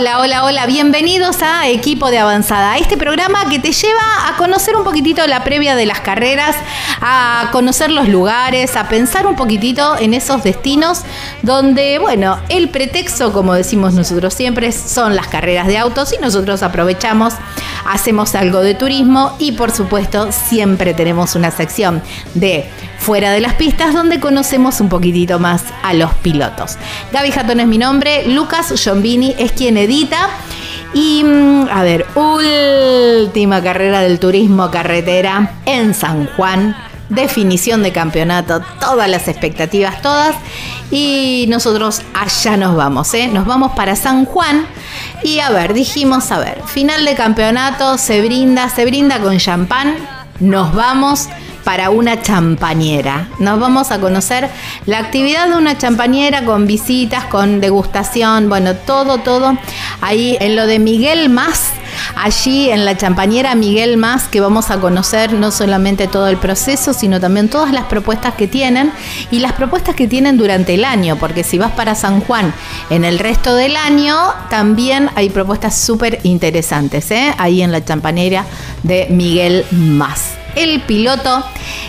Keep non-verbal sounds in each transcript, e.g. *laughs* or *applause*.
Hola, hola, hola, bienvenidos a Equipo de Avanzada, este programa que te lleva a conocer un poquitito la previa de las carreras, a conocer los lugares, a pensar un poquitito en esos destinos donde, bueno, el pretexto, como decimos nosotros siempre, son las carreras de autos y nosotros aprovechamos, hacemos algo de turismo y por supuesto siempre tenemos una sección de fuera de las pistas donde conocemos un poquitito más a los pilotos. Gaby Jatón es mi nombre, Lucas Giombini es quien edita. Y mm, a ver, última carrera del turismo carretera en San Juan. Definición de campeonato, todas las expectativas, todas. Y nosotros allá nos vamos, ¿eh? Nos vamos para San Juan. Y a ver, dijimos, a ver, final de campeonato, se brinda, se brinda con champán. Nos vamos para una champañera. Nos vamos a conocer la actividad de una champañera con visitas, con degustación, bueno, todo, todo ahí en lo de Miguel Más. Allí en la champañera Miguel Más, que vamos a conocer no solamente todo el proceso, sino también todas las propuestas que tienen y las propuestas que tienen durante el año, porque si vas para San Juan en el resto del año, también hay propuestas súper interesantes, ¿eh? ahí en la champañera de Miguel Más el piloto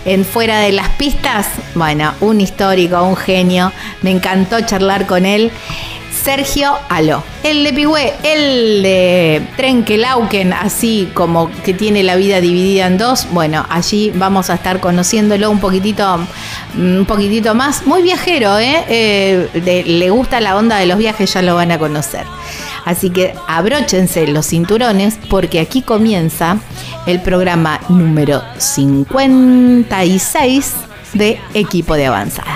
en Fuera de las Pistas. Bueno, un histórico, un genio. Me encantó charlar con él. Sergio Aló. El de Pigüé, el de Trenkelauken, así como que tiene la vida dividida en dos. Bueno, allí vamos a estar conociéndolo un poquitito, un poquitito más. Muy viajero, ¿eh? eh le gusta la onda de los viajes, ya lo van a conocer. Así que abróchense los cinturones porque aquí comienza el programa número 56 de Equipo de Avanzada.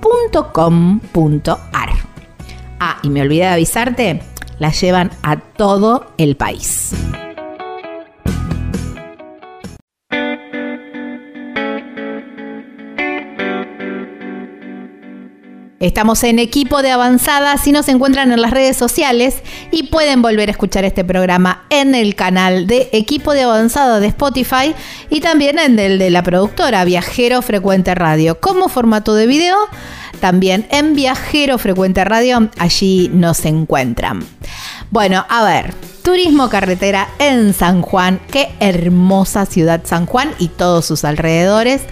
.com.ar. Ah, y me olvidé de avisarte, la llevan a todo el país. Estamos en equipo de avanzada, si nos encuentran en las redes sociales y pueden volver a escuchar este programa en el canal de equipo de avanzada de Spotify y también en el de la productora Viajero Frecuente Radio como formato de video. También en Viajero Frecuente Radio, allí nos encuentran. Bueno, a ver, turismo carretera en San Juan, qué hermosa ciudad San Juan y todos sus alrededores.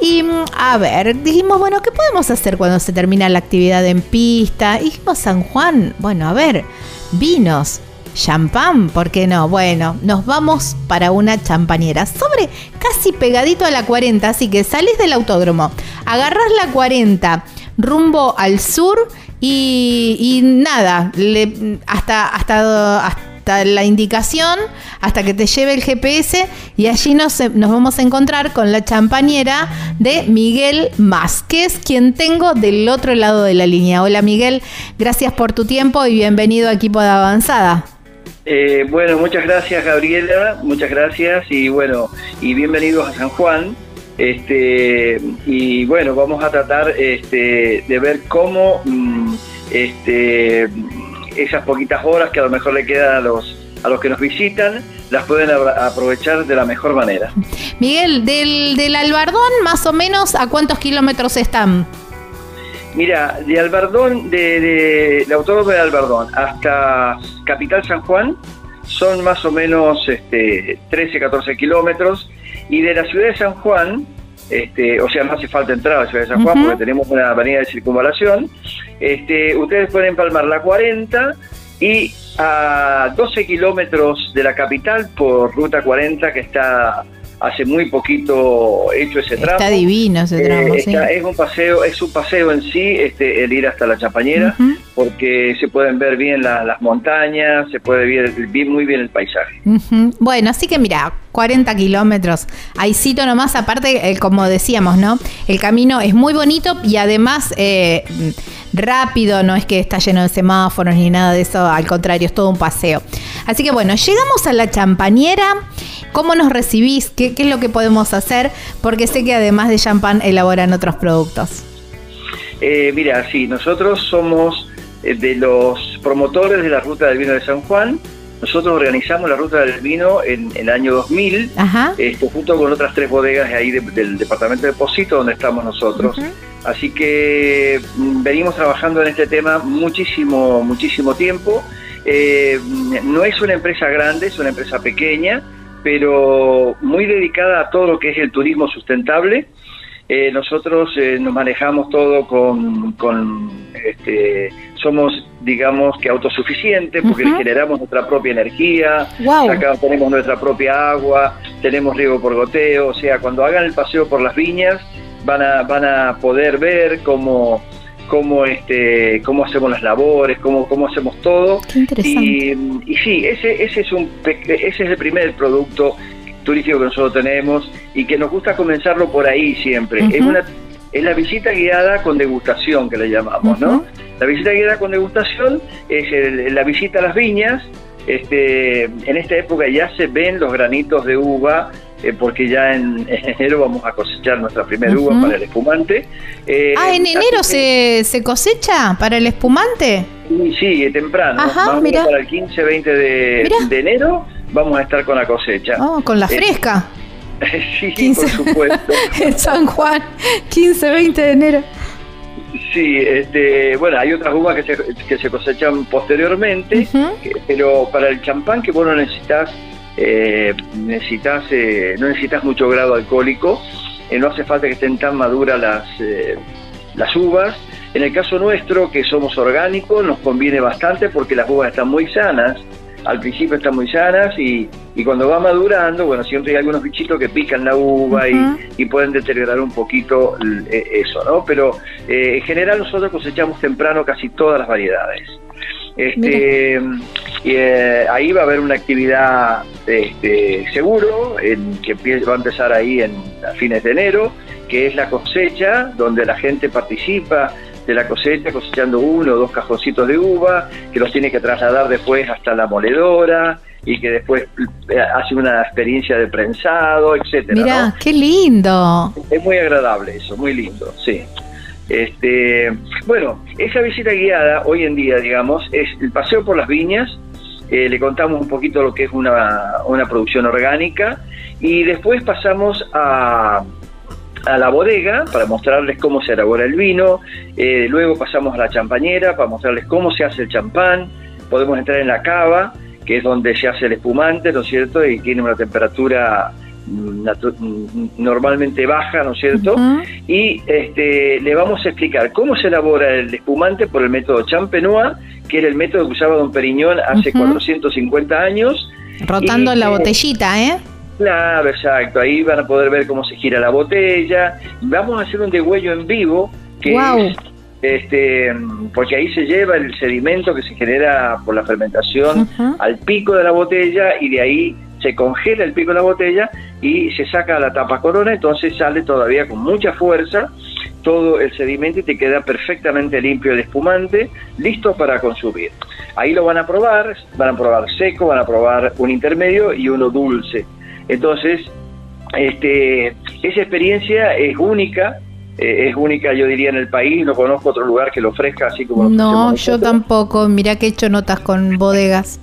Y mm, a ver, dijimos, bueno, ¿qué podemos hacer cuando se termina la actividad en pista? Y dijimos, San Juan, bueno, a ver, vinos, champán, ¿por qué no? Bueno, nos vamos para una champañera, sobre casi pegadito a la 40, así que salís del autódromo, agarrás la 40 rumbo al sur y, nada, hasta, hasta hasta la indicación, hasta que te lleve el GPS y allí nos, nos vamos a encontrar con la champañera de Miguel Más, que es quien tengo del otro lado de la línea. Hola Miguel, gracias por tu tiempo y bienvenido a Equipo de Avanzada. Eh, bueno, muchas gracias Gabriela, muchas gracias y bueno, y bienvenidos a San Juan. Este, y bueno, vamos a tratar este, de ver cómo mm, este, esas poquitas horas que a lo mejor le quedan a los, a los que nos visitan, las pueden aprovechar de la mejor manera. Miguel, del, del Albardón, más o menos, ¿a cuántos kilómetros están? Mira, de Albardón, de, de, de Autódromo de Albardón hasta Capital San Juan, son más o menos este, 13, 14 kilómetros. Y de la ciudad de San Juan, este, o sea, no hace falta entrar a la ciudad de San Juan porque tenemos una avenida de circunvalación, este, ustedes pueden empalmar la 40 y a 12 kilómetros de la capital por ruta 40 que está hace muy poquito hecho ese tramo. Está divino ese tramo, eh, Es un paseo, es un paseo en sí, este, el ir hasta la Champañera, porque se pueden ver bien las montañas, se puede ver muy bien el paisaje. Bueno, así que mira, 40 kilómetros, ahí cito nomás, aparte, como decíamos, ¿no? El camino es muy bonito y además eh, rápido, no es que está lleno de semáforos ni nada de eso, al contrario, es todo un paseo. Así que bueno, llegamos a la Champañera. ¿Cómo nos recibís? ¿Qué, es lo que podemos hacer? Porque sé que además de champán elaboran otros productos. Eh, mira, sí, nosotros somos eh, de los promotores de la Ruta del Vino de San Juan. Nosotros organizamos la Ruta del Vino en, el año 2000, este, junto con otras tres bodegas ahí del departamento de Posito, donde estamos nosotros. Así que mm, venimos trabajando en este tema muchísimo, muchísimo tiempo. Eh, no es una empresa grande, es una empresa pequeña pero muy dedicada a todo lo que es el turismo sustentable. Eh, nosotros eh, nos manejamos todo con, este, somos digamos que autosuficientes porque generamos nuestra propia energía, acá tenemos nuestra propia agua, tenemos riego por goteo, o sea, cuando hagan el paseo por las viñas van a, van a poder ver cómo cómo este cómo hacemos las labores, cómo, cómo hacemos todo. Y, y, sí, ese, ese es un ese es el primer producto turístico que nosotros tenemos y que nos gusta comenzarlo por ahí siempre. Es una es la visita guiada con degustación que le llamamos, ¿no? La visita guiada con degustación es la visita a las viñas. Este, en esta época ya se ven los granitos de uva eh, porque ya en, *laughs* enero vamos a cosechar nuestra primera uva para el espumante. Eh, ah, ¿en enero se, se, cosecha para el espumante? Sí, sí temprano. Ajá, para el 15, 20 de, enero vamos a estar con la cosecha. Oh, con la eh, fresca. *laughs* sí, por supuesto. *laughs* en San Juan, 15, 20 de enero. Sí, este, bueno, hay otras uvas que se, que se cosechan posteriormente, pero para el champán que vos no necesitas eh, necesitas, eh, no necesitas mucho grado alcohólico, eh, no hace falta que estén tan maduras las, eh, las uvas. En el caso nuestro, que somos orgánicos, nos conviene bastante porque las uvas están muy sanas, al principio están muy sanas y, y cuando va madurando, bueno, siempre hay algunos bichitos que pican la uva y, y, pueden deteriorar un poquito eso, ¿no? Pero en general nosotros cosechamos temprano casi todas las variedades. Este, eh, ahí va a haber una actividad este, seguro, en, que va a empezar ahí en, a fines de enero, que es la cosecha, donde la gente participa de la cosecha, cosechando uno o dos cajoncitos de uva, que los tiene que trasladar después hasta la moledora y que después eh, hace una experiencia de prensado, etcétera. Mira, qué lindo. Es muy agradable eso, muy lindo, sí. Este, bueno, esa visita guiada hoy en día, digamos, es el paseo por las viñas, eh, le contamos un poquito lo que es una, una producción orgánica y después pasamos a, a la bodega para mostrarles cómo se elabora el vino, eh, luego pasamos a la champañera para mostrarles cómo se hace el champán, podemos entrar en la cava, que es donde se hace el espumante, ¿no es cierto? Y tiene una temperatura normalmente baja, ¿no es cierto? Y este, le vamos a explicar cómo se elabora el espumante por el método Champenois, que era el método que usaba Don Periñón hace 450 años. Rotando la botellita, ¿eh? Claro, exacto. Ahí van a poder ver cómo se gira la botella. Vamos a hacer un degüello en vivo, que este, porque ahí se lleva el sedimento que se genera por la fermentación al pico de la botella y de ahí se congela el pico de la botella y se saca la tapa corona, entonces sale todavía con mucha fuerza todo el sedimento y te queda perfectamente limpio el espumante, listo para consumir. Ahí lo van a probar, van a probar seco, van a probar un intermedio y uno dulce. Entonces, este, esa experiencia es única, eh, es única yo diría en el país, no conozco otro lugar que lo ofrezca así como No, yo tampoco, mira que he hecho notas con bodegas.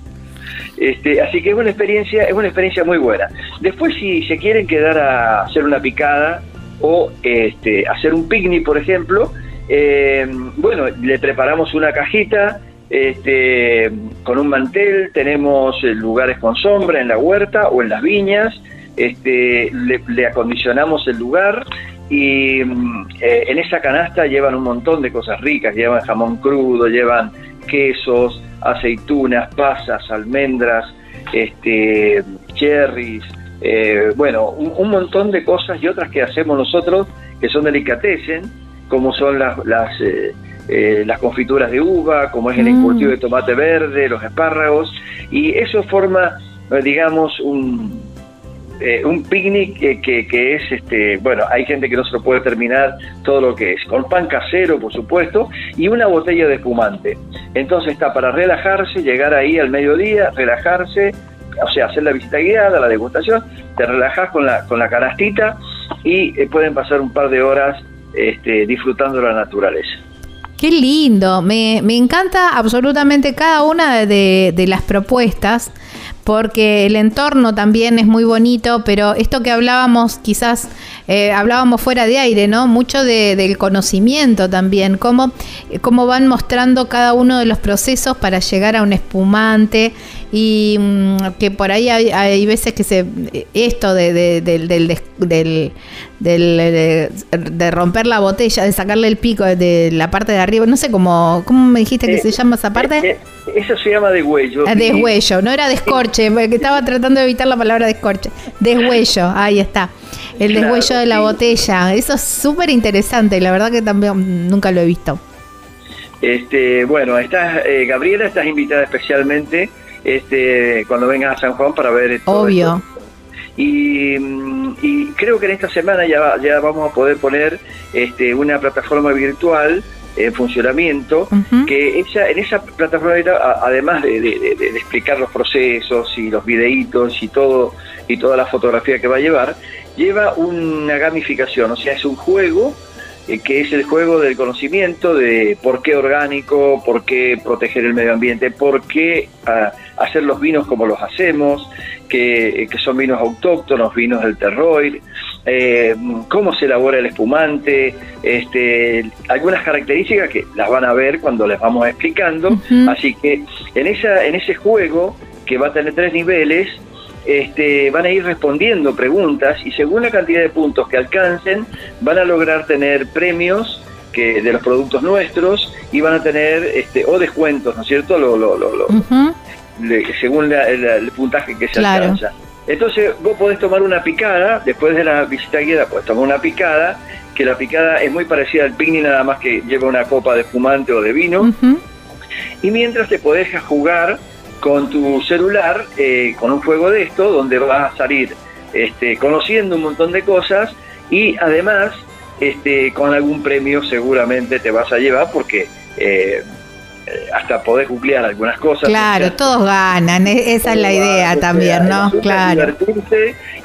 Este, así que es una experiencia, es una experiencia muy buena. Después si se quieren quedar a hacer una picada o este, hacer un picnic, por ejemplo, eh, bueno, le preparamos una cajita este, con un mantel, tenemos lugares con sombra en la huerta o en las viñas, este, le, acondicionamos el lugar y mm, eh, en esa canasta llevan un montón de cosas ricas, llevan jamón crudo, llevan quesos, aceitunas, pasas, almendras, este, cherries, eh, bueno, un, montón de cosas y otras que hacemos nosotros que son delicatessen, como son las, las, eh, eh, las confituras de uva, como es el mm. encurtido de tomate verde, los espárragos, y eso forma, digamos, un, un picnic que, que, es, este, bueno, hay gente que no se lo puede terminar todo lo que es, con pan casero, por supuesto, y una botella de espumante. Entonces está para relajarse, llegar ahí al mediodía, relajarse, o sea, hacer la visita guiada, la degustación, te relajás con la, con la canastita y eh, pueden pasar un par de horas este, disfrutando la naturaleza. Qué lindo, me, me encanta absolutamente cada una de, de las propuestas porque el entorno también es muy bonito, pero esto que hablábamos, quizás eh, hablábamos fuera de aire, ¿no? Mucho del conocimiento también, cómo, cómo van mostrando cada uno de los procesos para llegar a un espumante y mm, que por ahí hay, veces que se esto de, del, del, del, de, romper la botella, de sacarle el pico de la parte de arriba, no sé cómo, ¿cómo me dijiste que se llama esa parte? Eh, eh, eso se llama degüello. Ah, deshuello, no era descorche, porque estaba tratando de evitar la palabra descorche. Deshuello, ahí está. El deshuello de la botella. Eso es súper interesante, la verdad que también nunca lo he visto. Este, bueno, estás, eh, Gabriela, estás invitada especialmente este, cuando vengas a San Juan para ver todo Obvio. Y, creo que en esta semana ya, ya vamos a poder poner este, una plataforma virtual en funcionamiento, que ella, en esa plataforma además de, explicar los procesos y los videitos y todo y toda la fotografía que va a llevar, lleva una gamificación, o sea, es un juego que es el juego del conocimiento de por qué orgánico, por qué proteger el medio ambiente, por qué ah, hacer los vinos como los hacemos, que, que son vinos autóctonos, vinos del terroir, eh, cómo se elabora el espumante, este, algunas características que las van a ver cuando les vamos explicando. Así que en, esa, en ese juego, que va a tener tres niveles, este, van a ir respondiendo preguntas y según la cantidad de puntos que alcancen, van a lograr tener premios que, de los productos nuestros y van a tener este, o descuentos, ¿no es cierto? Lo, lo, lo, según el, puntaje que se alcanza. Entonces vos podés tomar una picada, después de la visita guiada podés tomar una picada, que la picada es muy parecida al picnic, nada más que lleva una copa de espumante o de vino. Y mientras te podés jugar con tu celular, eh, con un juego de esto, donde vas a salir este, conociendo un montón de cosas y además este, con algún premio seguramente te vas a llevar porque eh, eh, hasta podés googlear algunas cosas. Claro, todos ganan, e-, esa es la idea también, ¿no? Claro.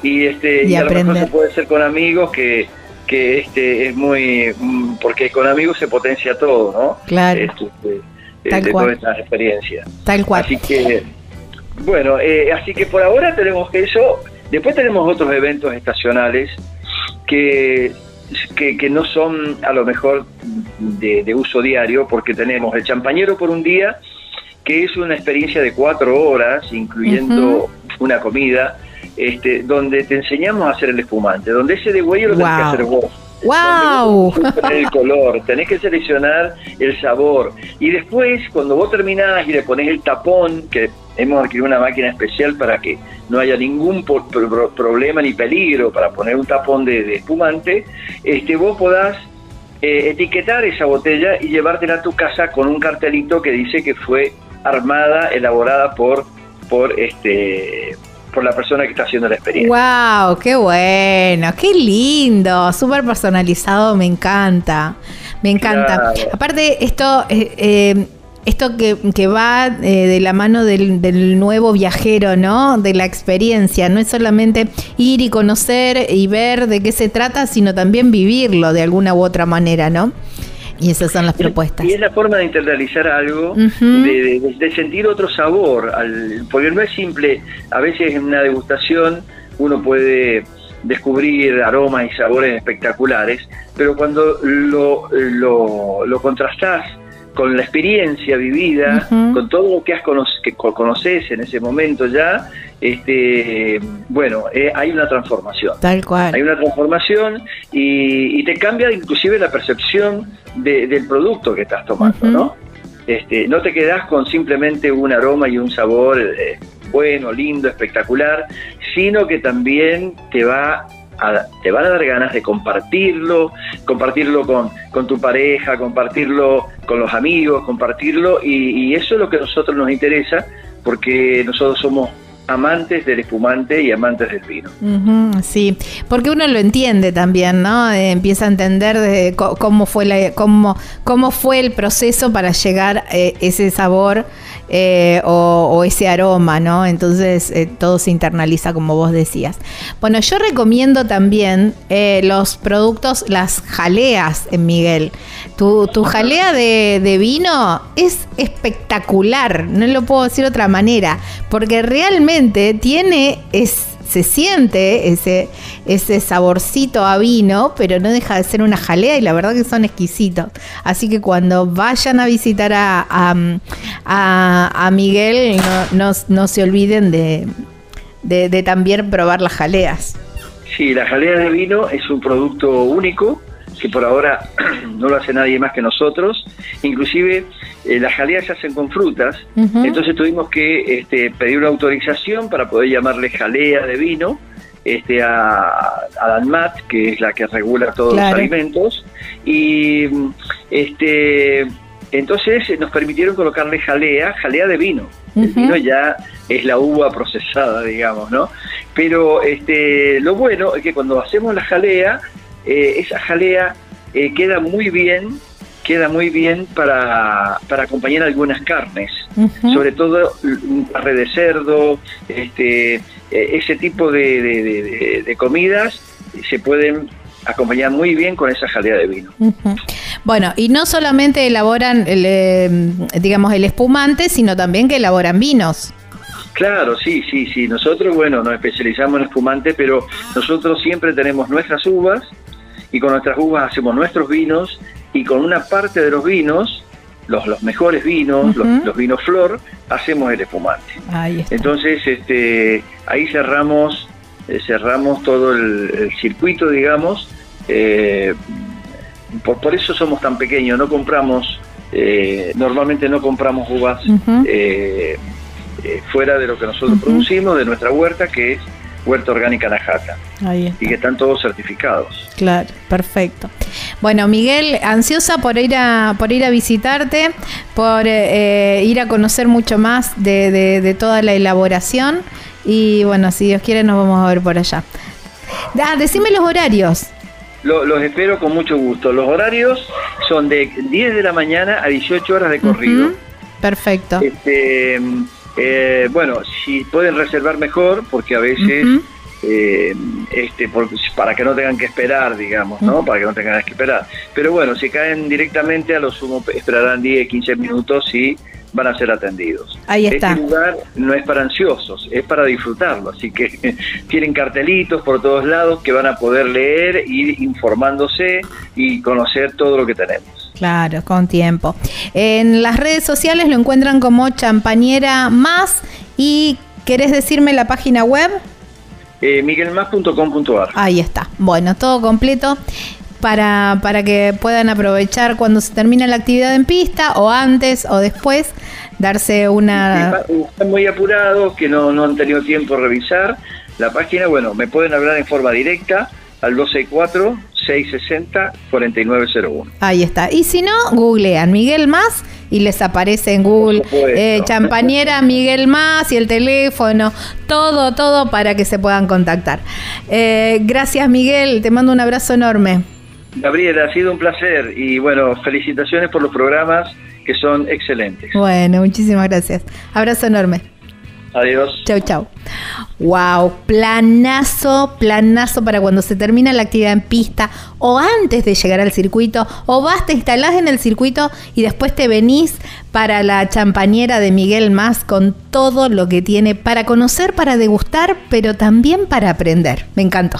y, este, y, aprender. puede ser con amigos que, que este es muy mm, porque con amigos se potencia todo, ¿no? Claro. Este, Tal de, cual. todas experiencias. Tal cual. Así que bueno, eh, así que por ahora tenemos que eso. Después tenemos otros eventos estacionales que que, no son a lo mejor de, uso diario, porque tenemos el champañero por un día, que es una experiencia de cuatro horas, incluyendo una comida, este, donde te enseñamos a hacer el espumante, donde ese de huello lo tenés que hacer vos. ¡Wow! El color, tenés que seleccionar el sabor. Y después, cuando vos terminás y le pones el tapón, que hemos adquirido una máquina especial para que no haya ningún problema ni peligro para poner un tapón de, espumante, este, vos podás eh, etiquetar esa botella y llevártela a tu casa con un cartelito que dice que fue armada, elaborada por, por este por la persona que está haciendo la experiencia. ¡Wow! ¡Qué bueno! ¡Qué lindo! Súper personalizado, me encanta. Me encanta. Aparte, esto... Eh, eh, esto que, que va eh, de la mano del, nuevo viajero, ¿no? De la experiencia. No es solamente ir y conocer y ver de qué se trata, sino también vivirlo de alguna u otra manera, ¿no? Y esas son las propuestas. Y es la forma de internalizar algo, de, sentir otro sabor, al, porque no es simple, a veces en una degustación uno puede descubrir aromas y sabores espectaculares, pero cuando lo, lo, lo contrastás con la experiencia vivida, con todo lo que has que conoces en ese momento ya, este, bueno, eh, hay una transformación. Tal cual. Hay una transformación y, te cambia inclusive la percepción del producto que estás tomando, ¿no? Este, no te quedas con simplemente un aroma y un sabor eh, bueno, lindo, espectacular, sino que también te va te van a dar ganas de compartirlo, compartirlo con, con tu pareja, compartirlo con los amigos, compartirlo, y, eso es lo que a nosotros nos interesa, porque nosotros somos amantes del espumante y amantes del vino. sí, porque uno lo entiende también, ¿no? Eh, empieza a entender de cómo fue la, cómo, cómo fue el proceso para llegar a eh, ese sabor eh, o, ese aroma, ¿no? Entonces todo se internaliza como vos decías. Bueno, yo recomiendo también los productos, las jaleas en Miguel. Tu, jalea de, de, vino es espectacular, no lo puedo decir de otra manera, porque realmente tiene... Es, se siente ese, ese saborcito a vino, pero no deja de ser una jalea y la verdad que son exquisitos. Así que cuando vayan a visitar a, a, Miguel, no, no, se olviden de, de, también probar las jaleas. Sí, la jalea de vino es un producto único que por ahora *clears throat* no lo hace nadie más que nosotros. Inclusive eh, las jaleas se hacen con frutas, entonces tuvimos que este, pedir una autorización para poder llamarle jalea de vino este, a, a DANMAT, que es la que regula todos los alimentos, y este, entonces nos permitieron colocarle jalea, jalea de vino. El vino ya es la uva procesada, digamos, ¿no? Pero este, lo bueno es que cuando hacemos la jalea, eh, esa jalea eh, queda muy bien queda muy bien para, para acompañar algunas carnes, sobre todo un parre de cerdo, este, eh, ese tipo de, de, comidas se pueden acompañar muy bien con esa jalea de vino. Bueno, y no solamente elaboran, el, digamos, el espumante, sino también que elaboran vinos. Claro, sí, sí, sí. Nosotros, bueno, nos especializamos en espumante, pero nosotros siempre tenemos nuestras uvas y con nuestras uvas hacemos nuestros vinos y con una parte de los vinos, los, los mejores vinos, los, vinos flor, hacemos el espumante. Entonces, este, ahí cerramos, eh, cerramos todo el, circuito, digamos. Eh, por, por, eso somos tan pequeños, no compramos, eh, normalmente no compramos uvas fuera de lo que nosotros producimos, de nuestra huerta, que es Huerta Orgánica Najata. Ahí Y que están todos certificados. Claro, perfecto. Bueno, Miguel, ansiosa por ir a, por ir a visitarte, por eh, ir a conocer mucho más de, toda la elaboración. Y bueno, si Dios quiere, nos vamos a ver por allá. Ah, decime los horarios. los espero con mucho gusto. Los horarios son de 10 de la mañana a 18 horas de corrido. Perfecto. Este, eh, bueno, si pueden reservar mejor, porque a veces, eh, este, para que no tengan que esperar, digamos, ¿no? Para que no tengan que esperar. Pero bueno, si caen directamente, a lo sumo esperarán 10, 15 minutos y van a ser atendidos. Ahí está. Este lugar no es para ansiosos, es para disfrutarlo. Así que *laughs* tienen cartelitos por todos lados que van a poder leer, ir informándose y conocer todo lo que tenemos. Claro, con tiempo. En las redes sociales lo encuentran como Champañera Más y ¿querés decirme la página web? Eh, miguelmas.com.ar. Ahí está. Bueno, todo completo para, para que puedan aprovechar cuando se termina la actividad en pista o antes o después darse una... Están muy apurados, que no, no han tenido tiempo de revisar la página. Bueno, me pueden hablar en forma directa al 264 660-4901. Ahí está. Y si no, googlean Miguel Más y les aparece en Google eh, Champañera Miguel Más y el teléfono, todo, todo para que se puedan contactar. Eh, gracias Miguel, te mando un abrazo enorme. Gabriela, ha sido un placer y bueno, felicitaciones por los programas que son excelentes. Bueno, muchísimas gracias. Abrazo enorme. Adiós. Chau, chau. Wow, planazo, planazo para cuando se termina la actividad en pista o antes de llegar al circuito o vas, te instalás en el circuito y después te venís para la champañera de Miguel Más con todo lo que tiene para conocer, para degustar, pero también para aprender. Me encantó.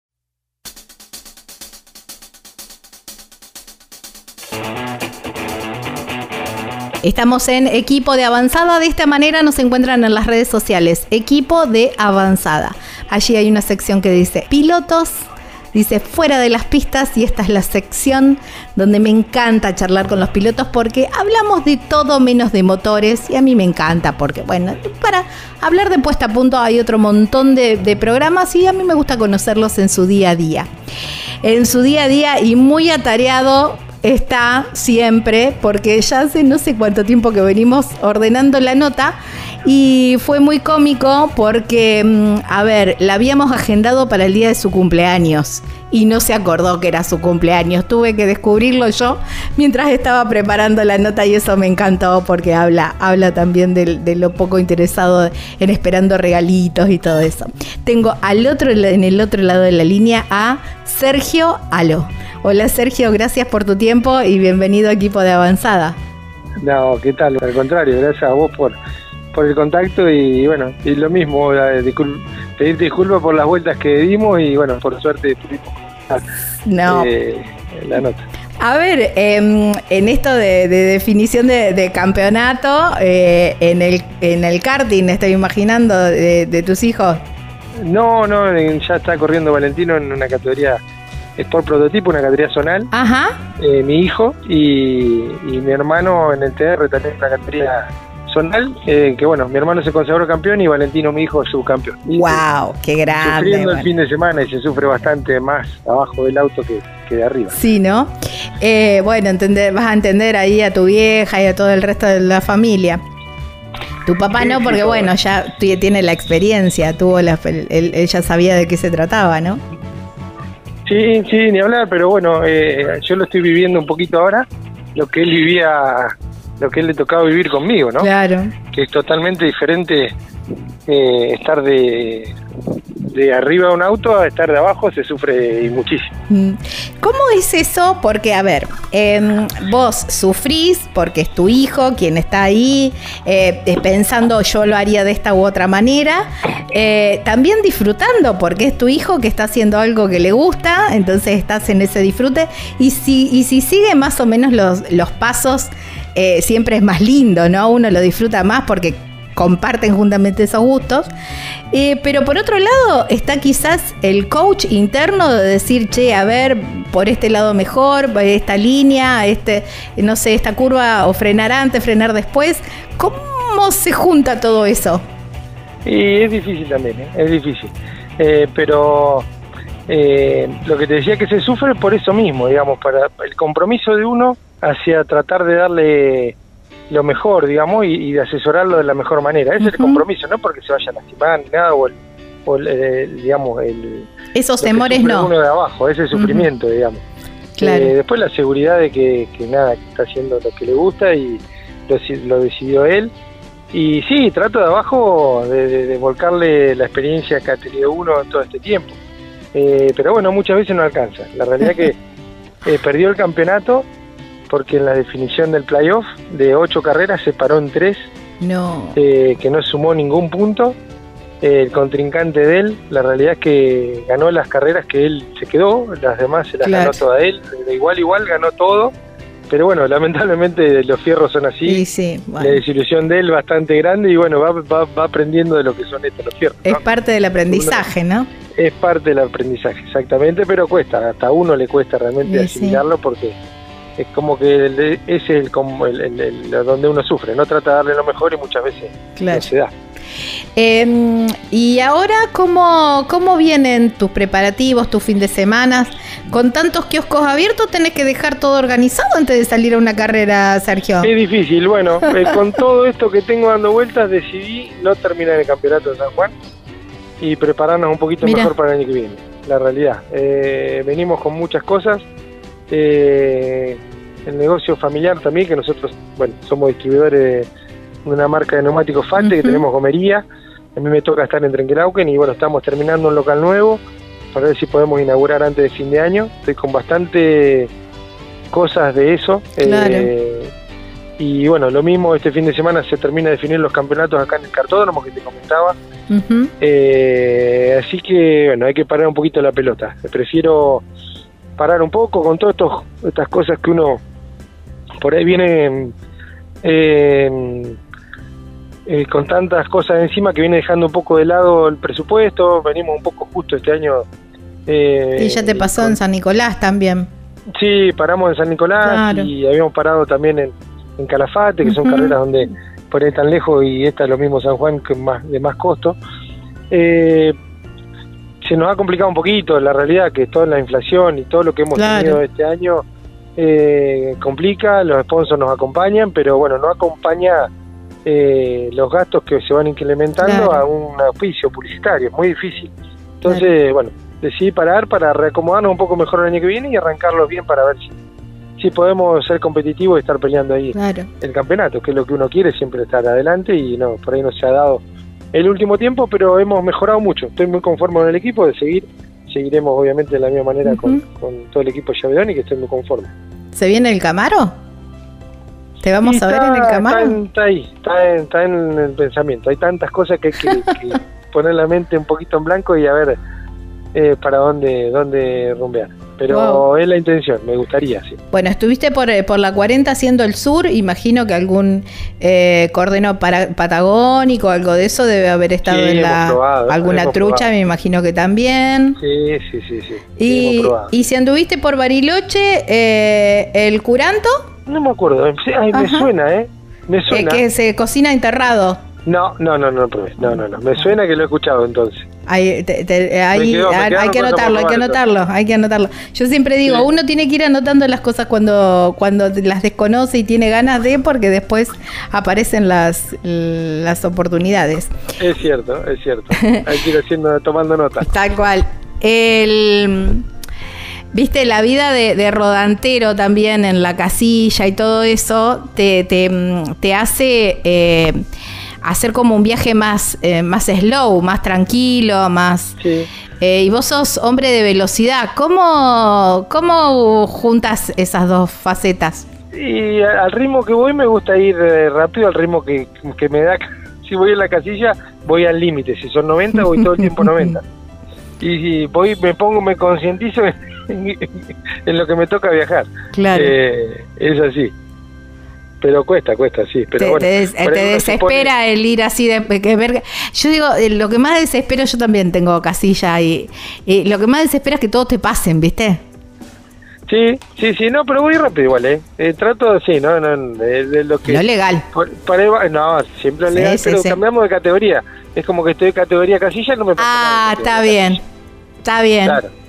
Estamos en Equipo de Avanzada. De esta manera nos encuentran en las redes sociales. Equipo de Avanzada. Allí hay una sección que dice pilotos. Dice fuera de las pistas y esta es la sección donde me encanta charlar con los pilotos porque hablamos de todo menos de motores y a mí me encanta porque bueno, para hablar de puesta a punto hay otro montón de, de programas y a mí me gusta conocerlos en su día a día. En su día a día y muy atareado está siempre, porque ya hace no sé cuánto tiempo que venimos ordenando la nota y fue muy cómico porque, mm, a ver, la habíamos agendado para el día de su cumpleaños y no se acordó que era su cumpleaños. Tuve que descubrirlo yo mientras estaba preparando la nota y eso me encantó porque habla, habla también de, de lo poco interesado en esperando regalitos y todo eso. Tengo al otro, en el otro lado de la línea a Sergio Alo. Hola Sergio, gracias por tu tiempo y bienvenido a equipo de Avanzada. No, ¿qué tal? Al contrario, gracias a vos por, por el contacto y bueno, y lo mismo, pedirte disculpas por las vueltas que dimos y bueno, por suerte no. Eh, la nota. A ver, em, en esto de, definición de, campeonato, eh, en, el, en el karting, estoy imaginando, de, de tus hijos. No, no, ya está corriendo Valentino en una categoría es por prototipo, una categoría zonal. Ajá. Eh, mi hijo y, mi hermano en el TR también una categoría zonal, eh, que bueno, mi hermano se consagró campeón y Valentino, mi hijo, subcampeón. ¡Wow! ¡Qué grande! Sufriendo el fin de semana y se sufre bastante más abajo del auto que, de arriba. Sí, ¿no? Eh, bueno, entender, vas a entender ahí a tu vieja y a todo el resto de la familia. Tu papá no, porque bueno, ya tiene la experiencia, tuvo la, él ya sabía de qué se trataba, ¿no? Sí, sí, ni hablar, pero bueno, eh, yo lo estoy viviendo un poquito ahora, lo que él vivía, lo que él le tocaba vivir conmigo, ¿no? Claro. Que es totalmente diferente eh, estar de, de arriba de un auto a estar de abajo se sufre muchísimo. Mm. ¿Cómo es eso? Porque, a ver, em, vos sufrís porque es tu hijo quien está ahí eh, eh, pensando yo lo haría de esta u otra manera, eh, también disfrutando porque es tu hijo que está haciendo algo que le gusta, entonces estás en ese disfrute y si, sigue más o menos los, los pasos, siempre es más lindo, ¿no? Uno lo disfruta más porque comparten juntamente esos gustos. Eh, pero por otro lado está quizás el coach interno de decir, che, a ver, por este lado mejor, esta línea, este, no sé, esta curva, o frenar antes, frenar después. ¿Cómo se junta todo eso? Y es difícil también, ¿eh? es difícil. Eh, pero lo que te decía que se sufre por eso mismo, digamos, para el compromiso de uno hacia tratar de darle lo mejor, digamos, y, de asesorarlo de la mejor manera. Ese es el compromiso, no porque se vaya a lastimar ni nada, o, el, digamos, el... Esos temores no. Uno de abajo, ese sufrimiento, digamos. Eh, después la seguridad de que, nada, que está haciendo lo que le gusta y lo, decidió él. Y sí, trato de abajo de, volcarle la experiencia que ha tenido uno en todo este tiempo. Eh, pero bueno, muchas veces no alcanza. La realidad es que *laughs* eh, perdió el campeonato porque en la definición del playoff de ocho carreras se paró en tres, no. Eh, que no sumó ningún punto. el contrincante de él, la realidad es que ganó las carreras que él se quedó, las demás se las ganó toda él, de igual igual ganó todo, pero bueno, lamentablemente los fierros son así, la desilusión de él bastante grande y bueno, va, va, aprendiendo de lo que son estos los fierros. Es parte del aprendizaje, ¿no? Es parte del aprendizaje, exactamente, pero cuesta, hasta a uno le cuesta realmente asimilarlo porque es como que ese es el, donde uno sufre, no trata de darle lo mejor y muchas veces no se da. Em, y ahora, ¿cómo, ¿cómo vienen tus preparativos, tus fin de semana? Con tantos kioscos abiertos, tenés que dejar todo organizado antes de salir a una carrera, Sergio. Es difícil, bueno, *laughs* eh, con todo esto que tengo dando vueltas, decidí no terminar el campeonato de San Juan y prepararnos un poquito mejor para el año que viene, la realidad. Eh, venimos con muchas cosas eh, el negocio familiar también, que nosotros, bueno, somos distribuidores de una marca de neumáticos Fante, que tenemos gomería. A mí me toca estar en Trenquelauquen y bueno, estamos terminando un local nuevo para ver si podemos inaugurar antes de fin de año. Estoy con bastante cosas de eso. Eh, y bueno, lo mismo este fin de semana se termina de definir los campeonatos acá en el cartódromo que te comentaba. Eh, así que bueno, hay que parar un poquito la pelota. Prefiero parar un poco con todas estas cosas que uno por ahí viene eh, eh, con tantas cosas encima que viene dejando un poco de lado el presupuesto, venimos un poco justo este año. Eh, y ya te pasó en San Nicolás también. Sí, paramos en San Nicolás y habíamos parado también en, Calafate, que son carreras donde por ahí tan lejos y esta es lo mismo San Juan, que más de más costo. Eh, se nos ha complicado un poquito la realidad que toda la inflación y todo lo que hemos tenido este año eh, complica, los sponsors nos acompañan, pero bueno, no acompaña eh, los gastos que se van incrementando a un auspicio publicitario, es muy difícil. Entonces, bueno, decidí parar para reacomodarnos un poco mejor el año que viene y arrancarlos bien para ver si, si podemos ser competitivos y estar peleando ahí el campeonato, que es lo que uno quiere, siempre estar adelante y no, por ahí no se ha dado el último tiempo, pero hemos mejorado mucho. Estoy muy conforme con el equipo de seguir. Seguiremos obviamente de la misma manera con, todo el equipo Chavedón y que estoy muy conforme. ¿Se viene el Camaro? ¿Te vamos a ver en el Camaro? Está, ahí, está en, el pensamiento. Hay tantas cosas que hay *laughs* que, poner la mente un poquito en blanco y a ver eh, para dónde, dónde rumbear. Pero es la intención, me gustaría, sí. Bueno, estuviste por, eh, por la 40 haciendo el sur, imagino que algún eh, cordeno para, patagónico, algo de eso debe haber estado en la... alguna trucha, me imagino que también. Sí, sí, sí, sí. Y, y si anduviste por Bariloche, eh, ¿el curanto? No me acuerdo, ay, me suena, ¿eh? Me suena. que se cocina enterrado. No, no, no, no, no, no, no, me suena que lo he escuchado entonces. Hay, hay que anotarlo, hay que anotarlo, hay que anotarlo. Yo siempre digo, uno tiene que ir anotando las cosas cuando, cuando las desconoce y tiene ganas de, porque después aparecen las, las oportunidades. Es cierto, es cierto. hay que ir haciendo, tomando nota. *laughs* Tal cual. El, Viste, la vida de, rodantero también en la casilla y todo eso te, te, te hace... Eh, hacer como un viaje más, eh, más slow, más tranquilo, más... Sí. Eh, y vos sos hombre de velocidad. ¿Cómo, ¿Cómo juntas esas dos facetas? Y al ritmo que voy me gusta ir eh, rápido, al ritmo que, que me da. *laughs* Si voy en la casilla, voy al límite. Si son 90, voy todo el tiempo 90. *laughs* Y si voy, me pongo, me concientizo *laughs* en, lo que me toca viajar. Claro. Eh, es así. Pero cuesta, cuesta, sí. Pero te, bueno, te, desespera el ir así de que ver. Yo digo, eh, lo que más desespero, yo también tengo casilla y, lo que más desespera es que todos te pasen, ¿viste? Sí, sí, sí, no, pero voy rápido igual, ¿eh? eh trato, sí, no, no, de, lo que... No legal. para, no, siempre legal, pero cambiamos de categoría. Es como que estoy de categoría casilla, no me pasa Ah, está bien, está bien. Claro.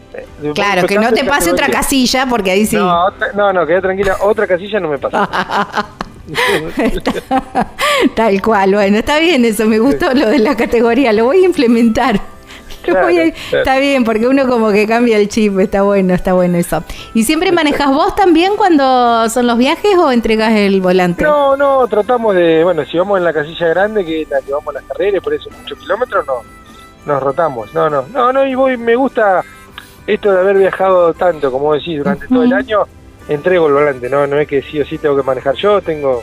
Claro, que no te pase otra casilla, porque ahí sí. No, no, no, queda tranquila, otra casilla no me pasa. *laughs* Tal cual, bueno, está bien eso, me gustó lo de la categoría, lo voy a implementar. *laughs* Está bien, porque uno como que cambia el chip, está bueno, está bueno eso. ¿Y siempre manejas vos también cuando son los viajes o entregas el volante? No, no, tratamos de, bueno, si vamos en la casilla grande, que la llevamos las carreras, por eso muchos kilómetros, no, nos rotamos. No, no, no, no, y voy, me gusta esto de haber viajado tanto, como decís, durante todo el año, entrego el volante, no, no es que sí o sí tengo que manejar yo, tengo,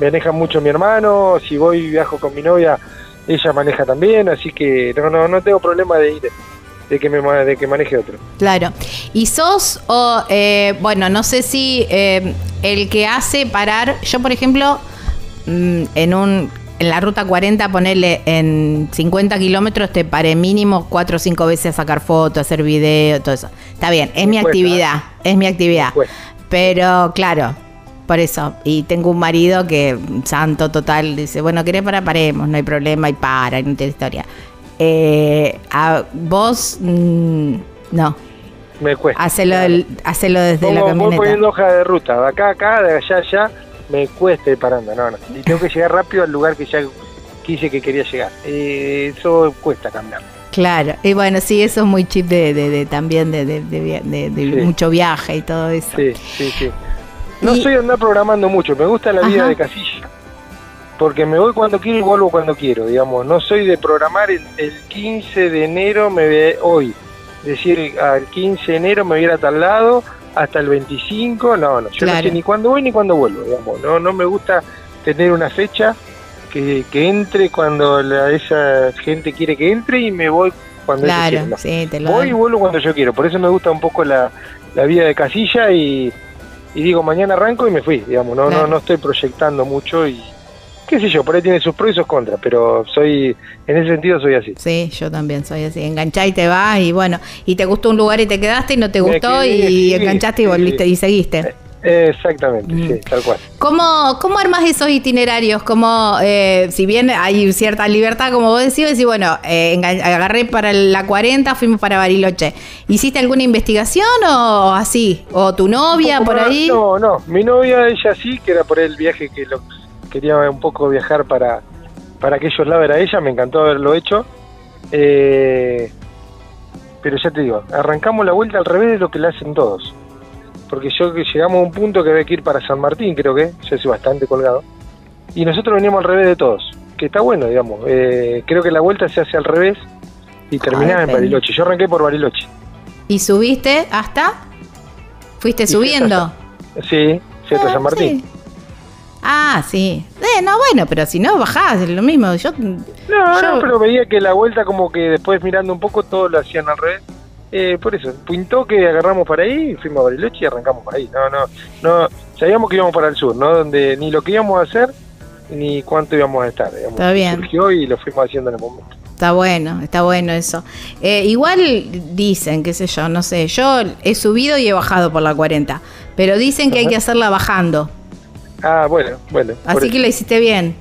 maneja mucho mi hermano, si voy viajo con mi novia, ella maneja también, así que no, no, no tengo problema de ir, de que me de que maneje otro. Claro. ¿Y sos o eh, bueno, no sé si eh, el que hace parar, yo por ejemplo, mm, en un en la ruta 40 ponerle en 50 kilómetros te paré mínimo 4 o 5 veces a sacar fotos, hacer video, todo eso. Está bien, es mi actividad, ¿eh? es mi actividad. Pero claro, por eso. Y tengo un marido que, santo total, dice, bueno, ¿querés para? Paremos, no hay problema, y para, no tiene historia. Eh, a vos, mm, no. Me cuesta. Hacelo, desde la camioneta. Voy poniendo hoja de ruta, de acá a acá, de allá a allá, me cuesta ir parando, no, no. Y tengo que llegar rápido al lugar que ya quise que quería llegar. Eh, eso cuesta cambiar. Claro, y bueno, sí, eso es muy chip de, de, también de, de, mucho viaje y todo eso. Sí, sí, sí. No soy andar programando mucho, me gusta la vida de casilla. Porque me voy cuando quiero y vuelvo cuando quiero, digamos. No soy de programar el, 15 de enero, me ve hoy. Decir, al 15 de enero me voy a ir a tal lado, hasta el 25. No, no, yo no sé ni cuándo voy ni cuándo vuelvo, digamos. No, no me gusta tener una fecha que, que entre cuando la, esa gente quiere que entre y me voy cuando claro, quiere. voy y vuelvo cuando yo quiero. Por eso me gusta un poco la, la vida de casilla y y digo, mañana arranco y me fui, digamos, no, no, no estoy proyectando mucho y qué sé yo, por ahí tiene sus pros y sus contras, pero soy, en ese sentido soy así. Sí, yo también soy así, enganchá y te vas y bueno, y te gustó un lugar y te quedaste y no te gustó y enganchaste y volviste y seguiste. Eh, Exactamente, sí, tal cual. ¿Cómo, cómo armas esos itinerarios? Como, eh, si bien hay cierta libertad, como vos decís, decís bueno, eh, agarré para la 40, fuimos para Bariloche. ¿Hiciste alguna investigación o así? ¿O tu novia por ahí? No, no, mi novia, ella sí, que era por el viaje que lo, quería un poco viajar para, para aquellos lados, era ella, me encantó haberlo hecho. Eh, pero ya te digo, arrancamos la vuelta al revés de lo que le hacen todos porque yo que llegamos a un punto que había que ir para San Martín, creo que, yo soy bastante colgado, y nosotros veníamos al revés de todos, que está bueno, digamos. Eh, creo que la vuelta se hace al revés y terminaba en Bariloche. Yo arranqué por Bariloche. ¿Y subiste hasta? ¿Fuiste subiendo? sí, fui hasta ah, San Martín. Ah, sí. Eh, no, bueno, pero si no, bajás, es lo mismo. Yo, no, no, pero veía que la vuelta como que después mirando un poco todos lo hacían al revés. Eh, por eso, pintó que agarramos para ahí, fuimos a Bariloche y arrancamos para ahí. No, no, no, sabíamos que íbamos para el sur, ¿no? Donde ni lo que íbamos a hacer ni cuánto íbamos a estar. Digamos. Está bien. Surgió y lo fuimos haciendo en el momento. Está bueno, está bueno eso. Eh, igual dicen, qué sé yo, no sé, yo he subido y he bajado por la 40, pero dicen que hay que hacerla bajando. Ah, bueno, bueno. Así que la hiciste bien.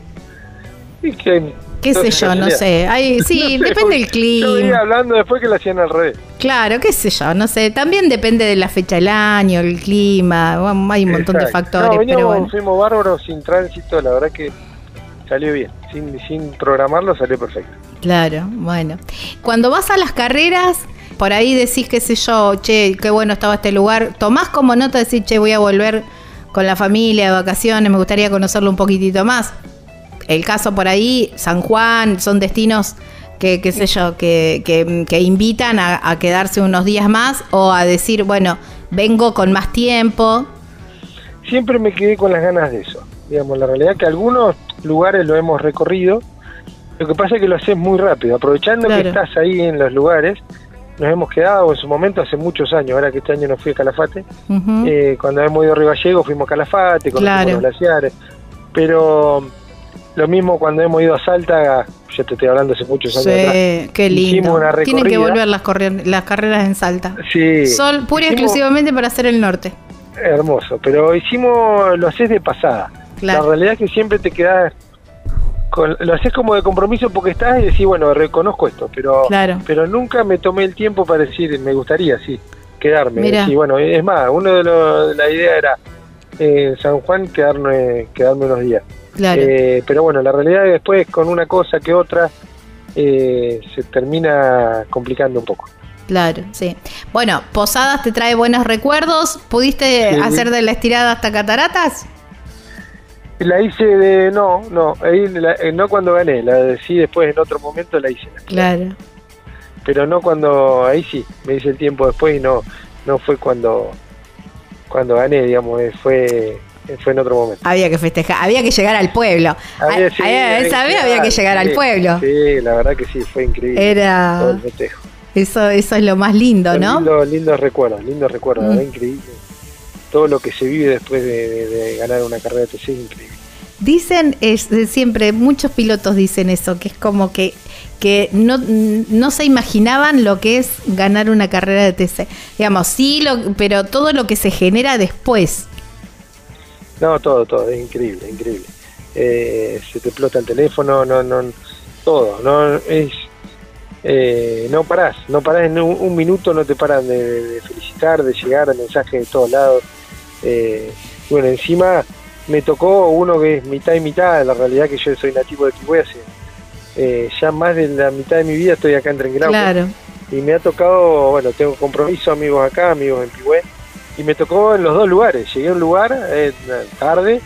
Y que qué sé yo, no sé. *laughs* sí, depende del clima. Yo hablando después que la hacían al revés. Claro, qué sé yo, no sé. También depende de la fecha del año, el clima, hay un montón de factores. No, pero bueno. fuimos bárbaros sin tránsito, la verdad que salió bien. Sin, sin programarlo salió perfecto. Claro, bueno. Cuando vas a las carreras, por ahí decís, qué sé yo, che, qué bueno estaba este lugar. Tomás como nota decir, che, voy a volver con la familia de vacaciones, me gustaría conocerlo un poquitito más el caso por ahí, San Juan, son destinos que, qué sé yo, que, que, invitan a, quedarse unos días más o a decir, bueno, vengo con más tiempo. Siempre me quedé con las ganas de eso. Digamos, la realidad es que algunos lugares lo hemos recorrido, lo que pasa es que lo haces muy rápido, aprovechando que estás ahí en los lugares, nos hemos quedado en su momento hace muchos años, ahora que este año no fui a Calafate, eh, cuando hemos ido a Río Gallego fuimos a Calafate, con los glaciares, pero lo mismo cuando hemos ido a Salta, ya te estoy hablando hace muchos años sí, qué lindo. Tienen que volver las, las carreras en Salta. Sí. Sol pura y exclusivamente para hacer el norte. Hermoso, pero hicimos, lo haces de pasada. La realidad es que siempre te quedas lo haces como de compromiso porque estás y decís, bueno, reconozco esto, pero pero nunca me tomé el tiempo para decir, me gustaría, sí, quedarme. Y bueno, es más, uno de, los, la idea era en San Juan quedarme, quedarme unos días. Eh, pero bueno, la realidad después con una cosa que otra eh, se termina complicando un poco. Claro, sí. Bueno, Posadas te trae buenos recuerdos. ¿Pudiste hacer de la estirada hasta Cataratas? La hice de. No, no, ahí eh, no cuando gané, la de sí después en otro momento la hice. Claro. Pero no cuando. Ahí sí, me hice el tiempo después y no, no fue cuando, cuando gané, digamos, eh, fue fue en otro momento. Había que festejar, había que llegar al pueblo. Había, sí, vez había que llegar al pueblo. Sí, la verdad que sí, fue increíble. Era. Todo el festejo. Eso, eso es lo más lindo, ¿no? Lindos lindo recuerdos, lindos recuerdos, mm. increíble todo lo que se vive después de, ganar una carrera de TC es increíble. Dicen, siempre, muchos pilotos dicen eso, que es como que, que no, no se imaginaban lo que es ganar una carrera de TC. Digamos, sí, lo, pero todo lo que se genera después. No, todo, todo, es increíble, increíble. Eh, se te explota el teléfono, no, no, todo, no es, eh, no parás, no parás en un, minuto, no te paran de, felicitar, de llegar mensajes de todos lados. Eh, bueno, encima me tocó uno que es mitad y mitad, la realidad que yo soy nativo de Quibue hace eh, ya más de la mitad de mi vida estoy acá en Trenquilauco. Claro. Y me ha tocado, bueno, tengo compromiso, amigos acá, amigos en Pigüé, y me tocó en los dos lugares. Llegué a un lugar eh, tarde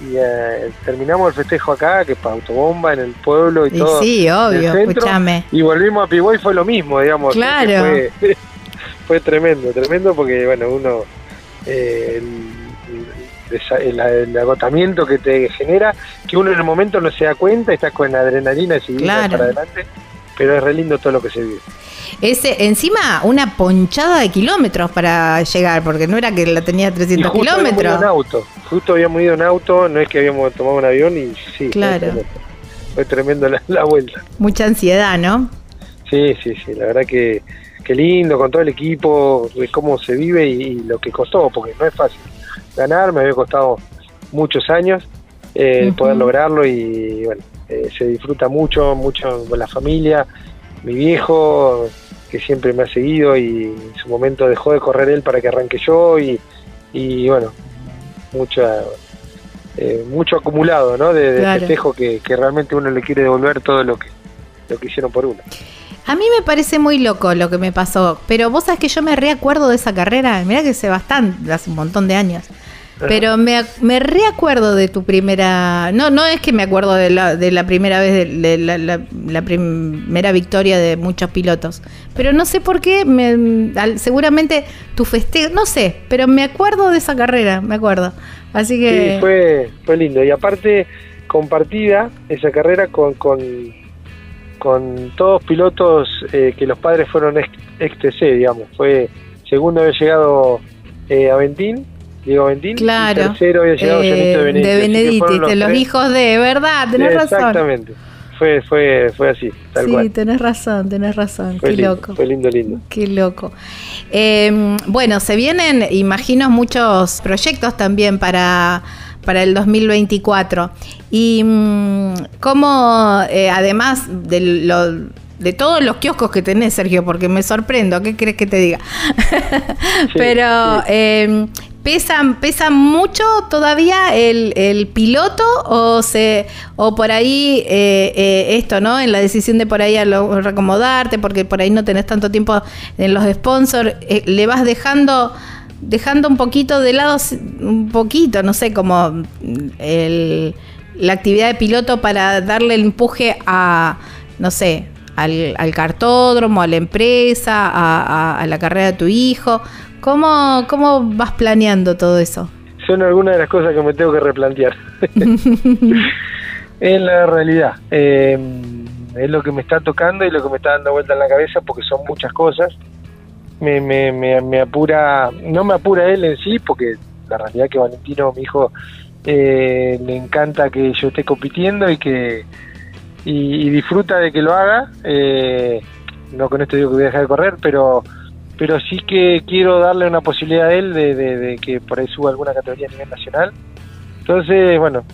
y eh, terminamos el festejo acá, que es para autobomba en el pueblo y, todo. Sí, obvio, escúchame. Y volvimos a Pigüé y fue lo mismo, digamos. Claro. *laughs* Fue, fue tremendo, tremendo porque, bueno, uno eh, el, agotamiento que te genera, que uno en el momento no se da cuenta, estás con la adrenalina y claro. para adelante, pero es re lindo todo lo que se vive. Ese, encima, una ponchada de kilómetros para llegar, porque no era que la tenía 300 kilómetros. en auto, justo habíamos ido en auto, no es que habíamos tomado un avión y sí. Claro. Fue, tremendo la, vuelta. Mucha ansiedad, ¿no? Sí, sí, sí, la verdad que, que lindo con todo el equipo, de cómo se vive y lo que costó, porque no es fácil ganar, me había costado muchos años eh, poder lograrlo y bueno, eh, se disfruta mucho, mucho con la familia, mi viejo que siempre me ha seguido y en su momento dejó de correr él para que arranque yo y, y bueno, mucha, eh, mucho acumulado ¿no? de, de festejo que, que realmente uno le quiere devolver todo lo que, lo que hicieron por uno. A mí me parece muy loco lo que me pasó, pero vos sabés que yo me reacuerdo de esa carrera, mirá que hace bastante, hace un montón de años. Pero me, me reacuerdo de tu primera. No, no es que me acuerdo de la, de la primera vez, de, la, primera victoria de muchos pilotos. Pero no sé por qué, me, seguramente tu festejo, no sé, pero me acuerdo de esa carrera, me acuerdo. Así que. Sí, fue, fue lindo. Y aparte, compartida esa carrera con, con, con todos pilotos eh, que los padres fueron ex, TC, digamos. Fue segundo había llegado eh, Aventín Diego Ventín. Claro. Y tercero había llegado eh, de Benedetti. De Benedetti, los, hijos de, ¿verdad? Tenés razón. Exactamente. Fue, fue, fue así, tal sí, cual. Sí, tenés razón, tenés razón. Qué loco. Fue lindo, lindo. Qué loco. Eh, bueno, se vienen, imagino, muchos proyectos también para para el 2024. Y mm, cómo, eh, además de lo, de todos los kioscos que tenés, Sergio, porque me sorprendo, ¿qué crees que te diga? *laughs* Pero Eh, ¿Pesa, mucho todavía el, piloto o se o por ahí eh, eh, esto, ¿no? En la decisión de por ahí a lo, recomodarte, porque por ahí no tenés tanto tiempo en los sponsors, eh, le vas dejando dejando un poquito de lado, un poquito, no sé, como el la actividad de piloto para darle el empuje a, no sé, al, cartódromo, a la empresa, a, la carrera de tu hijo. ¿Cómo, ¿Cómo vas planeando todo eso? Son algunas de las cosas que me tengo que replantear. *laughs* en la realidad. Eh, es lo que me está tocando y lo que me está dando vuelta en la cabeza porque son muchas cosas. Me, me, me, apura, no me apura él en sí, porque la realidad es que Valentino, mi hijo, eh, le encanta que yo esté compitiendo y que y, disfruta de que lo haga. Eh, no con esto digo que voy a dejar de correr, pero pero sí que quiero darle una posibilidad a él de, de que por ahí suba alguna categoría a nivel nacional. Entonces, bueno,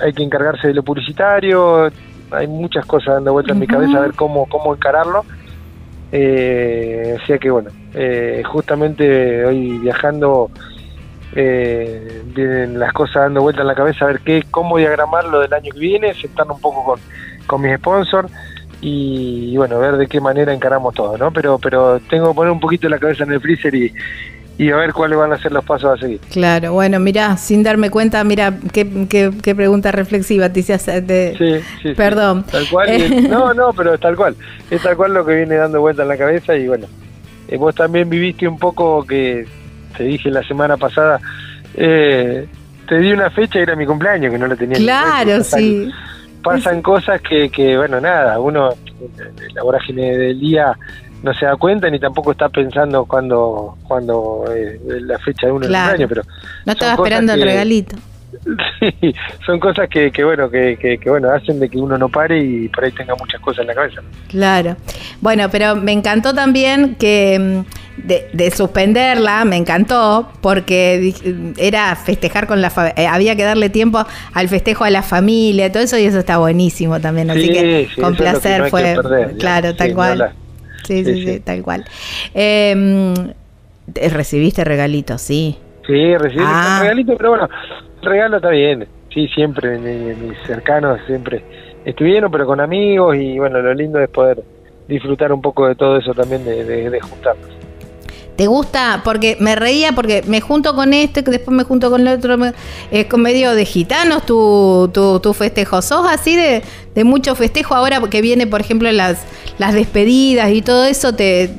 hay que encargarse de lo publicitario, hay muchas cosas dando vuelta en mi cabeza a ver cómo, cómo encararlo. Eh, o sea que bueno, eh, justamente hoy viajando eh, vienen las cosas dando vuelta en la cabeza a ver qué, cómo diagramar lo del año que viene, sentarnos un poco con, con mis sponsors y, y, bueno, ver de qué manera encaramos todo, ¿no? Pero, pero tengo que poner un poquito la cabeza en el freezer y, y a ver cuáles van a ser los pasos a seguir. Claro, bueno, mira, sin darme cuenta, mira, qué, qué, pregunta reflexiva te hice. De... Sí, sí, Perdón. Tal cual. *laughs* no, no, pero es tal cual. Es tal cual lo que viene dando vuelta en la cabeza y bueno, eh, vos también viviste un poco que te dije la semana pasada, eh, te di una fecha y era mi cumpleaños, que no lo tenía. Claro, sí. Pasan cosas que, que, bueno, nada, uno, la vorágine del día no se da cuenta ni tampoco está pensando cuando cuando eh, la fecha de uno claro. año pero no estaba esperando el regalito sí, son cosas que, que bueno que, que, bueno hacen de que uno no pare y por ahí tenga muchas cosas en la cabeza claro bueno pero me encantó también que mm, de, de suspenderla me encantó porque era festejar con la eh, había que darle tiempo al festejo a la familia todo eso y eso está buenísimo también así que con placer fue claro tal cual Sí, sí, sí, tal cual. Eh, ¿Recibiste regalitos? Sí. Sí, recibí ah. regalitos, pero bueno, regalo está bien. Sí, siempre, mis cercanos siempre estuvieron, pero con amigos y bueno, lo lindo es poder disfrutar un poco de todo eso también, de, de, de juntarnos. ¿Te gusta? Porque me reía porque me junto con este, que después me junto con el otro. Es con medio de gitanos tu, tu, tu festejo. ¿Sos así de, de, mucho festejo ahora que viene, por ejemplo, las, las despedidas y todo eso? ¿Te,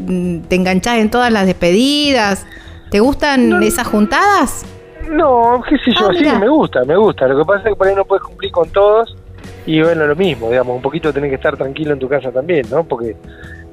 te enganchás en todas las despedidas? ¿Te gustan esas juntadas? No, qué sé yo, ah, sí, me gusta, me gusta. Lo que pasa es que por ahí no puedes cumplir con todos y bueno, lo mismo, digamos, un poquito tenés que estar tranquilo en tu casa también, ¿no? Porque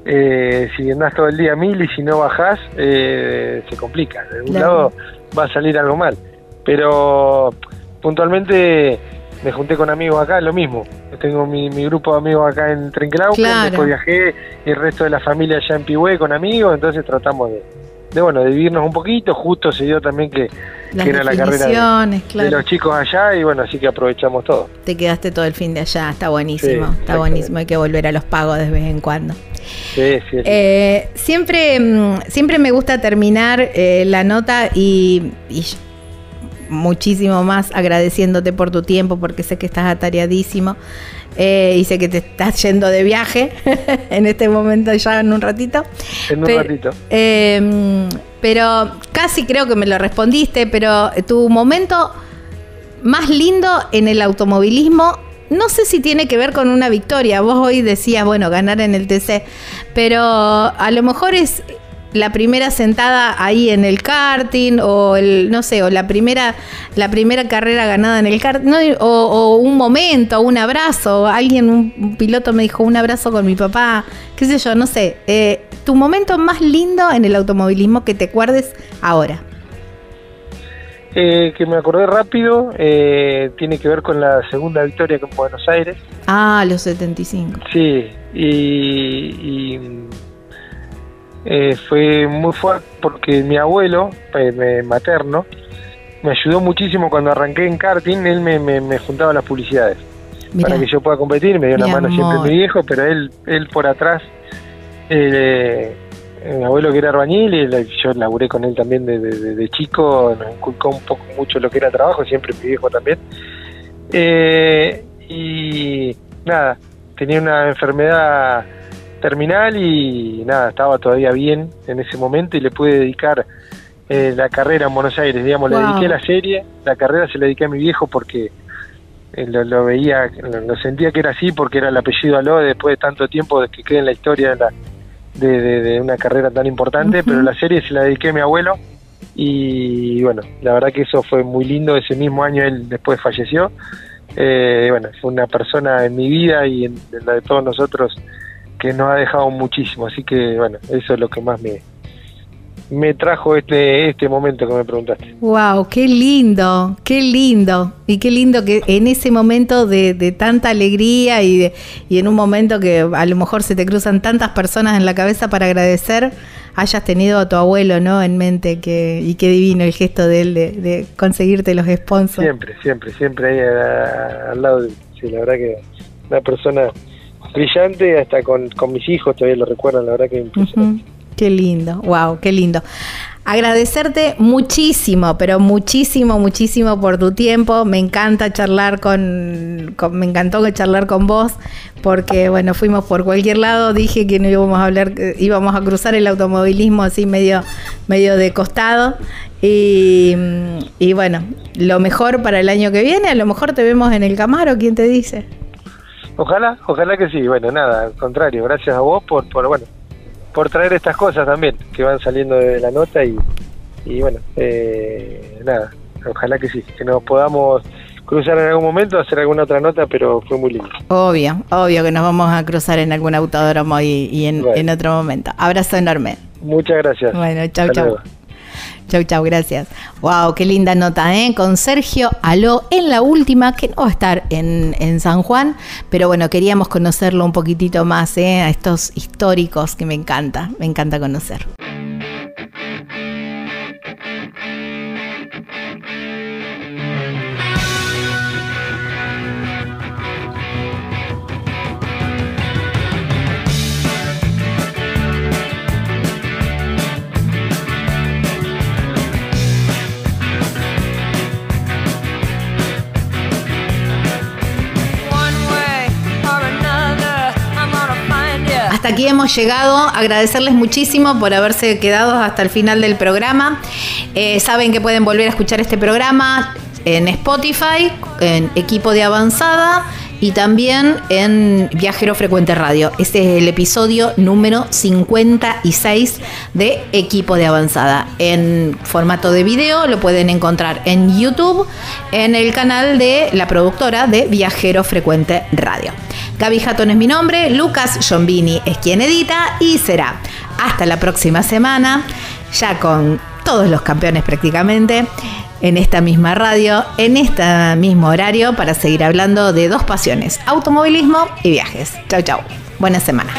eh, si andás todo el día mil y si no bajás, eh, se complica. De un lado va a salir algo mal. Pero puntualmente me junté con amigos acá, lo mismo. Tengo mi, grupo de amigos acá en Trenquelauquen, después viajé y el resto de la familia allá en Pihue con amigos, entonces tratamos de, de bueno, de vivirnos un poquito, justo se dio también que, era la carrera de, los chicos allá y bueno, así que aprovechamos todo. Te quedaste todo el fin de allá, está buenísimo, está buenísimo, hay que volver a los pagos de vez en cuando. Sí, sí, eh, siempre, mm, siempre me gusta terminar eh, la nota y, muchísimo más agradeciéndote por tu tiempo porque sé que estás atareadísimo eh, y sé que te estás yendo de viaje *laughs* en este momento ya en un ratito. En un ratito. Em, pero casi creo que me lo respondiste, pero tu momento más lindo en el automovilismo no sé si tiene que ver con una victoria. Vos hoy decías, bueno, ganar en el TC, pero a lo mejor es la primera sentada ahí en el karting o el no sé o la primera la primera carrera ganada en el karting o, un momento un abrazo alguien un, piloto me dijo un abrazo con mi papá qué sé yo no sé eh, tu momento más lindo en el automovilismo que te acuerdes ahora eh, que me acordé rápido, eh, tiene que ver con la segunda victoria con Buenos Aires. Ah, los 75. Sí, y, eh, fue muy fuerte porque mi abuelo, materno, me ayudó muchísimo cuando arranqué en karting, él me, me, juntaba las publicidades. Para que yo pueda competir, me dio una mano siempre mi viejo, pero él, él por atrás... Eh, mi abuelo que era arbañil y yo laburé con él también de, chico, nos inculcó un poco mucho lo que era trabajo, siempre mi viejo también. Eh, y nada, tenía una enfermedad terminal y nada, estaba todavía bien en ese momento y le pude dedicar eh, la carrera en Buenos Aires, digamos, le dediqué la serie, la carrera se la dediqué a mi viejo porque lo, veía, lo, sentía que era así porque era el apellido Aló después de tanto tiempo de que quede en la historia de, de, una carrera tan importante, pero la serie se la dediqué a mi abuelo y bueno, la verdad que eso fue muy lindo, ese mismo año él después falleció, eh, bueno, fue una persona en mi vida y en la de todos nosotros que nos ha dejado muchísimo, así que bueno, eso es lo que más me, me trajo este, este momento que me preguntaste. ¡Wow! ¡Qué lindo! ¡Qué lindo! Y qué lindo que en ese momento de, de tanta alegría y, de, y en un momento que a lo mejor se te cruzan tantas personas en la cabeza para agradecer, hayas tenido a tu abuelo ¿no? en mente que, y qué divino el gesto de él de, conseguirte los sponsors. Siempre, siempre, siempre ahí al lado de Sí, la verdad que una persona brillante, hasta con, con mis hijos todavía lo recuerdan, la verdad que impresionante. Qué lindo, wow, qué lindo. Agradecerte muchísimo, pero muchísimo, muchísimo por tu tiempo. Me encanta charlar con, me encantó charlar con vos, porque bueno, fuimos por cualquier lado. Dije que no íbamos a hablar, íbamos a cruzar el automovilismo así medio, medio de costado. Y, y bueno, lo mejor para el año que viene, a lo mejor te vemos en el Camaro, ¿quién te dice? Ojalá, ojalá que sí. Bueno, nada, al contrario, gracias a vos por, por bueno, por traer estas cosas también que van saliendo de la nota y, y bueno, eh, nada, ojalá que sí, que nos podamos cruzar en algún momento, hacer alguna otra nota, pero fue muy lindo. Obvio, obvio que nos vamos a cruzar en algún autódromo y, en, en, otro momento. Abrazo enorme. Muchas gracias. Bueno, chau, chau. Chau, chau, gracias. Wow, qué linda nota, ¿eh? Con Sergio Aló en la última, que no va a estar en, en San Juan, pero bueno, queríamos conocerlo un poquitito más, ¿eh? A estos históricos que me encanta, me encanta conocer. Aquí hemos llegado. Agradecerles muchísimo por haberse quedado hasta el final del programa. Eh, saben que pueden volver a escuchar este programa en Spotify, en equipo de avanzada y también en Viajero Frecuente Radio. Este es el episodio número 56 de Equipo de Avanzada. En formato de video lo pueden encontrar en YouTube, en el canal de la productora de Viajero Frecuente Radio. Gaby Jatón es mi nombre, Lucas Giombini es quien edita y será hasta la próxima semana, ya con todos los campeones prácticamente, en esta misma radio, en este mismo horario, para seguir hablando de dos pasiones, automovilismo y viajes. Chau, chau. Buena semana.